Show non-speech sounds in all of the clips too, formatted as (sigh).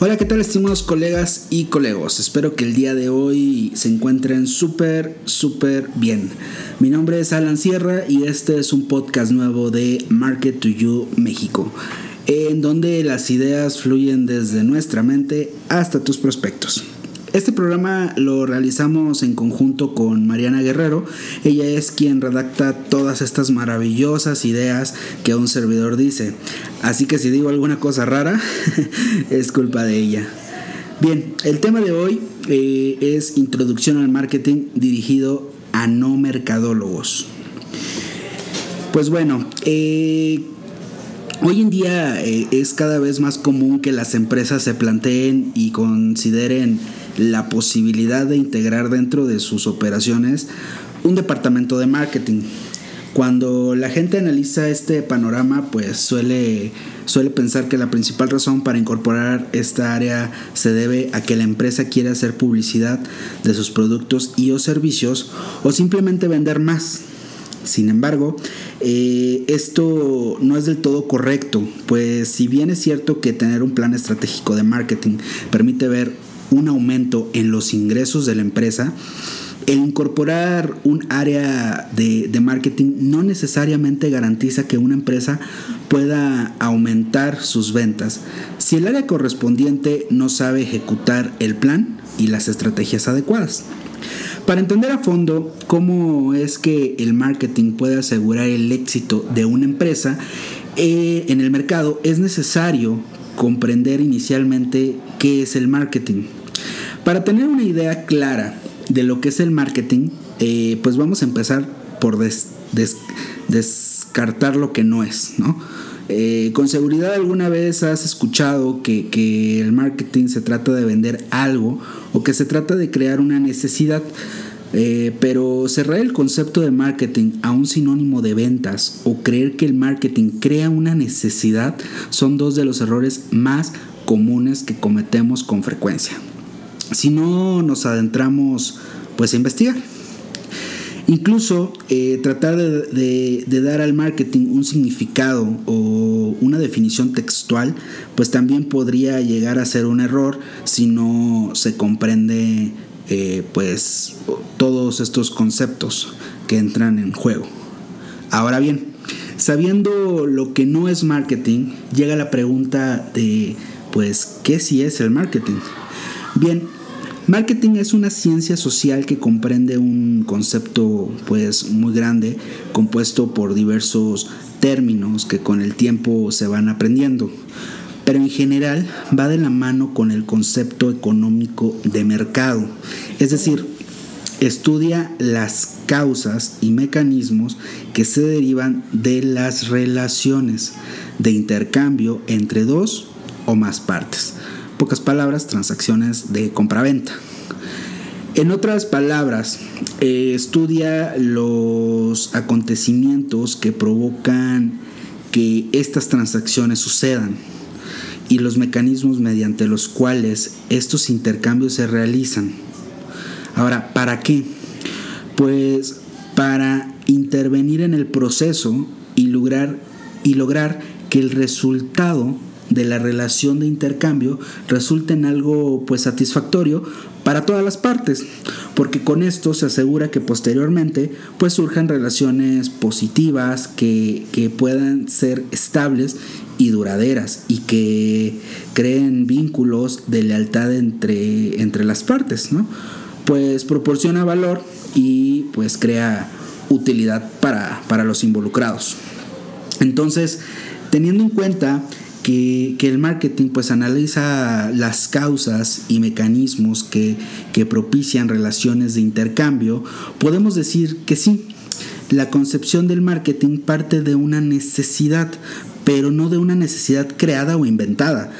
Hola, ¿qué tal estimados colegas y colegos? Espero que el día de hoy se encuentren súper, súper bien. Mi nombre es Alan Sierra y este es un podcast nuevo de Market to You México, en donde las ideas fluyen desde nuestra mente hasta tus prospectos. Este programa lo realizamos en conjunto con Mariana Guerrero. Ella es quien redacta todas estas maravillosas ideas que un servidor dice. Así que si digo alguna cosa rara, (laughs) es culpa de ella. Bien, el tema de hoy eh, es introducción al marketing dirigido a no mercadólogos. Pues bueno, eh, Hoy en día eh, es cada vez más común que las empresas se planteen y consideren la posibilidad de integrar dentro de sus operaciones un departamento de marketing. Cuando la gente analiza este panorama, pues suele, suele pensar que la principal razón para incorporar esta área se debe a que la empresa quiere hacer publicidad de sus productos y o servicios o simplemente vender más. Sin embargo, eh, esto no es del todo correcto, pues si bien es cierto que tener un plan estratégico de marketing permite ver un aumento en los ingresos de la empresa, el incorporar un área de, marketing no necesariamente garantiza que una empresa pueda aumentar sus ventas si el área correspondiente no sabe ejecutar el plan y las estrategias adecuadas. Para entender a fondo cómo es que el marketing puede asegurar el éxito de una empresa eh, en el mercado, es necesario comprender inicialmente qué es el marketing. Para tener una idea clara de lo que es el marketing, eh, pues vamos a empezar por descartar lo que no es. Eh, con seguridad alguna vez has escuchado que, que, el marketing se trata de vender algo o que se trata de crear una necesidad, eh, pero cerrar el concepto de marketing a un sinónimo de ventas o creer que el marketing crea una necesidad son dos de los errores más comunes que cometemos con frecuencia si no nos adentramos pues a investigar. Incluso eh, tratar de, dar al marketing un significado o una definición textual, pues también podría llegar a ser un error si no se comprende eh, pues todos estos conceptos que entran en juego. Ahora bien, sabiendo lo que no es marketing, llega la pregunta de pues ¿qué si es el marketing? Bien, Marketing es una ciencia social que comprende un concepto pues muy grande compuesto por diversos términos que con el tiempo se van aprendiendo, pero en general va de la mano con el concepto económico de mercado, es decir, estudia las causas y mecanismos que se derivan de las relaciones de intercambio entre dos o más partes pocas palabras, transacciones de compraventa. En otras palabras, eh, estudia los acontecimientos que provocan que estas transacciones sucedan y los mecanismos mediante los cuales estos intercambios se realizan. Ahora, ¿para qué? Pues para intervenir en el proceso y lograr, y lograr que el resultado de la relación de intercambio resulte en algo pues satisfactorio para todas las partes, porque con esto se asegura que posteriormente pues surjan relaciones positivas que, puedan ser estables y duraderas y que creen vínculos de lealtad entre, entre las partes, ¿no? Pues proporciona valor y pues crea utilidad para, para los involucrados. Entonces, teniendo en cuenta que, el marketing pues analiza las causas y mecanismos que, propician relaciones de intercambio, podemos decir que sí, la concepción del marketing parte de una necesidad, pero no de una necesidad creada o inventada,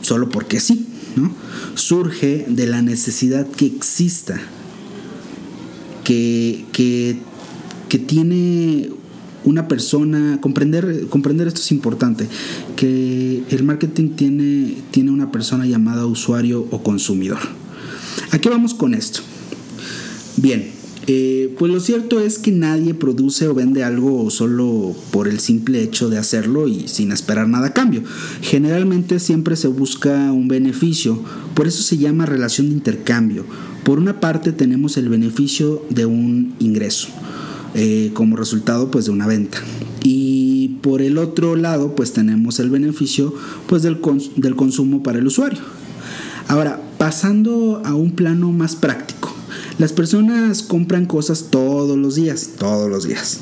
solo porque sí, ¿no? Surge de la necesidad que exista, que, que, que tiene una persona, comprender, comprender esto es importante, que el marketing tiene, tiene una persona llamada usuario o consumidor. ¿A qué vamos con esto? Bien, Eh, pues lo cierto es que nadie produce o vende algo solo por el simple hecho de hacerlo y sin esperar nada a cambio. Generalmente siempre se busca un beneficio, por eso se llama relación de intercambio. Por una parte tenemos el beneficio de un ingreso, eh, como resultado pues de una venta. Y por el otro lado pues tenemos el beneficio pues del, del consumo para el usuario. Ahora, pasando a un plano más práctico. Las personas compran cosas todos los días, todos los días.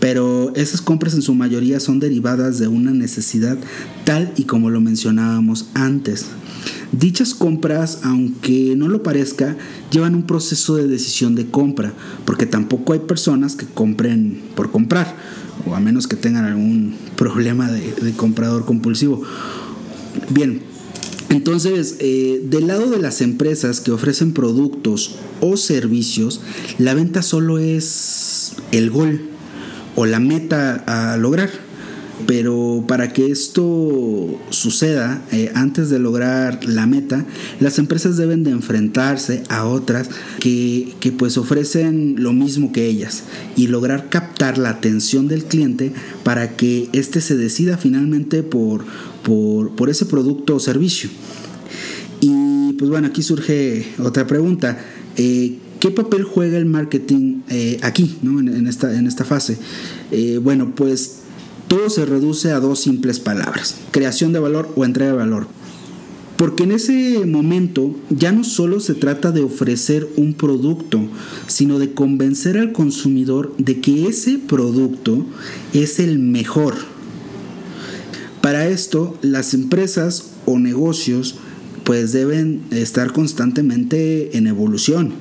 Pero esas compras en su mayoría son derivadas de una necesidad tal y como lo mencionábamos antes. Dichas compras, aunque no lo parezca, llevan un proceso de decisión de compra, porque tampoco hay personas que compren por comprar, o a menos que tengan algún problema de, comprador compulsivo. Bien, entonces, eh, del lado de las empresas que ofrecen productos o servicios, la venta solo es el gol o la meta a lograr. Pero para que esto suceda, eh, antes de lograr la meta, las empresas deben de enfrentarse a otras que, que, pues ofrecen lo mismo que ellas y lograr captar la atención del cliente para que éste se decida finalmente por, por, ese producto o servicio. Y pues bueno, aquí surge otra pregunta. Eh, ¿Qué papel juega el marketing eh, aquí, en, esta, en esta fase? Bueno, pues todo se reduce a dos simples palabras, creación de valor o entrega de valor. Porque en ese momento ya no solo se trata de ofrecer un producto, sino de convencer al consumidor de que ese producto es el mejor para esto, las empresas o negocios pues deben estar constantemente en evolución.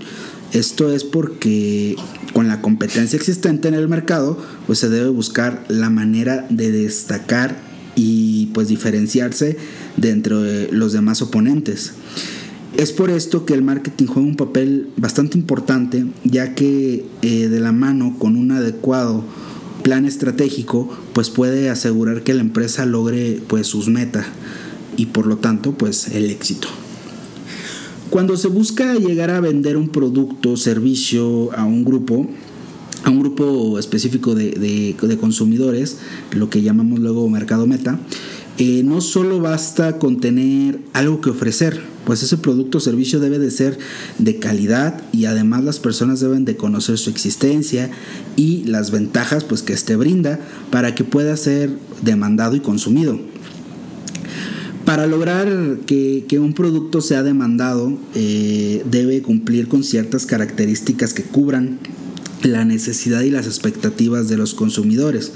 Esto es porque con la competencia existente en el mercado, pues se debe buscar la manera de destacar y pues diferenciarse de entre los demás oponentes. Es por esto que el marketing juega un papel bastante importante, ya que eh, de la mano con un adecuado plan estratégico, pues puede asegurar que la empresa logre pues sus metas y por lo tanto pues el éxito. Cuando se busca llegar a vender un producto servicio a un grupo, a un grupo específico de, consumidores, lo que llamamos luego mercado meta, eh, no solo basta con tener algo que ofrecer, pues ese producto o servicio debe de ser de calidad y además las personas deben de conocer su existencia y las ventajas pues que este brinda para que pueda ser demandado y consumido. Para lograr que, un producto sea demandado eh, debe cumplir con ciertas características que cubran la necesidad y las expectativas de los consumidores.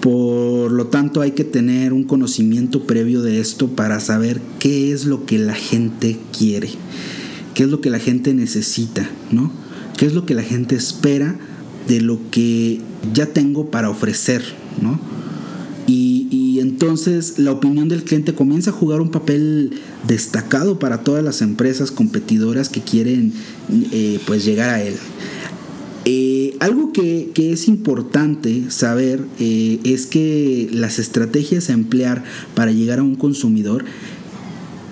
Por lo tanto, hay que tener un conocimiento previo de esto para saber qué es lo que la gente quiere, qué es lo que la gente necesita, ¿no? ¿Qué es lo que la gente espera de lo que ya tengo para ofrecer, ¿no? Entonces la opinión del cliente comienza a jugar un papel destacado para todas las empresas competidoras que quieren eh, pues llegar a él. Eh, algo que, es importante saber eh, es que las estrategias a emplear para llegar a un consumidor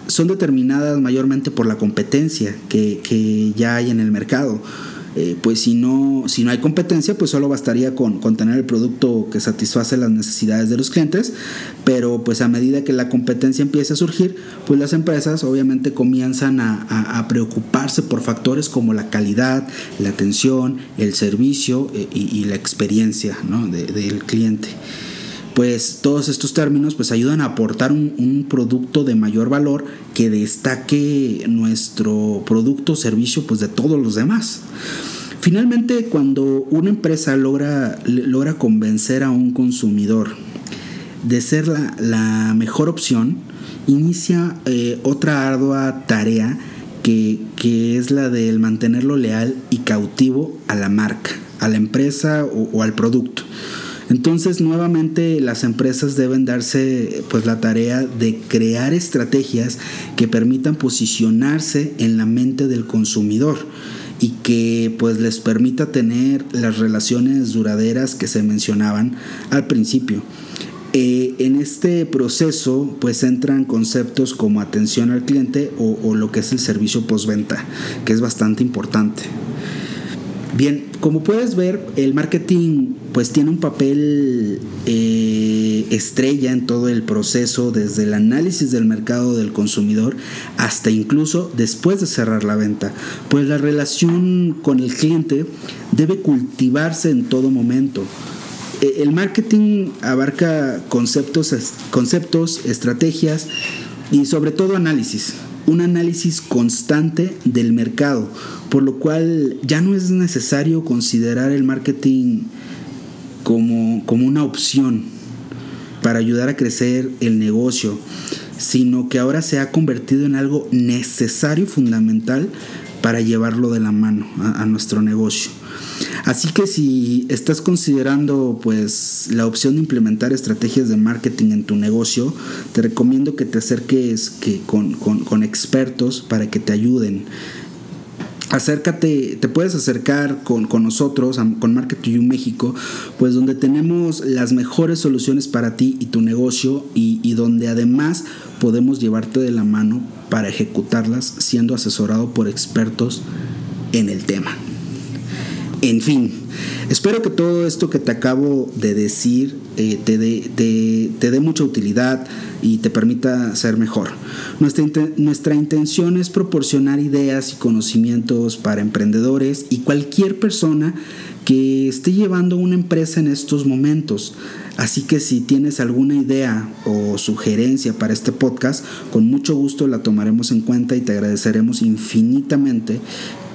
son determinadas mayormente por la competencia que ya hay en el mercado. Eh, pues si no, si no hay competencia, pues solo bastaría con, tener el producto que satisface las necesidades de los clientes, pero pues a medida que la competencia empieza a surgir, pues las empresas obviamente comienzan a, preocuparse por factores como la calidad, la atención, el servicio eh, y, la experiencia del cliente pues todos estos términos pues ayudan a aportar un, producto de mayor valor que destaque nuestro producto o servicio pues de todos los demás. Finalmente, cuando una empresa logra, logra convencer a un consumidor de ser la, mejor opción, inicia eh, otra ardua tarea que, es la del mantenerlo leal y cautivo a la marca, a la empresa o al producto. Entonces, nuevamente las empresas deben darse pues la tarea de crear estrategias que permitan posicionarse en la mente del consumidor y que pues les permita tener las relaciones duraderas que se mencionaban al principio. Eh, en este proceso pues entran conceptos como atención al cliente o, o lo que es el servicio postventa, que es bastante importante. Bien, como puedes ver, el marketing pues tiene un papel eh, estrella en todo el proceso, desde el análisis del mercado del consumidor hasta incluso después de cerrar la venta. Pues la relación con el cliente debe cultivarse en todo momento. E, el marketing abarca conceptos, conceptos, estrategias y sobre todo análisis un análisis constante del mercado, por lo cual ya no es necesario considerar el marketing como, como una opción para ayudar a crecer el negocio, sino que ahora se ha convertido en algo necesario fundamental para llevarlo de la mano a nuestro negocio. Así que si estás considerando pues la opción de implementar estrategias de marketing en tu negocio, te recomiendo que te acerques que con, con expertos para que te ayuden acércate, te puedes acercar con, nosotros, con Market México, pues donde tenemos las mejores soluciones para ti y tu negocio y, y, donde además podemos llevarte de la mano para ejecutarlas siendo asesorado por expertos en el tema. En fin, espero que todo esto que te acabo de decir eh, te, dé, mucha utilidad y te permita ser mejor. Nuestra, nuestra intención es proporcionar ideas y conocimientos para emprendedores y cualquier persona que esté llevando una empresa en estos momentos. Así que si tienes alguna idea o sugerencia para este podcast, con mucho gusto la tomaremos en cuenta y te agradeceremos infinitamente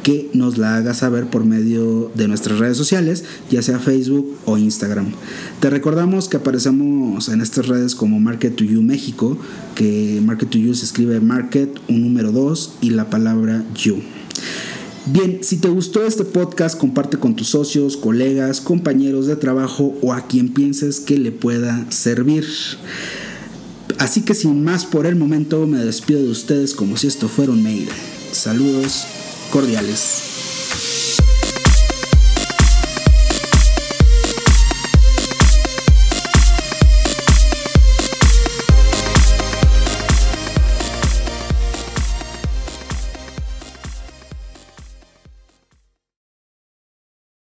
que nos la hagas saber por medio de nuestras redes sociales, ya sea Facebook o Instagram. Te recordamos que aparecemos en estas redes como Market to You México, que Market to You se escribe Market, un número 2 y la palabra You. Bien, si te gustó este podcast, comparte con tus socios, colegas, compañeros de trabajo o a quien pienses que le pueda servir. Así que sin más por el momento, me despido de ustedes como si esto fuera un mail. Saludos cordiales.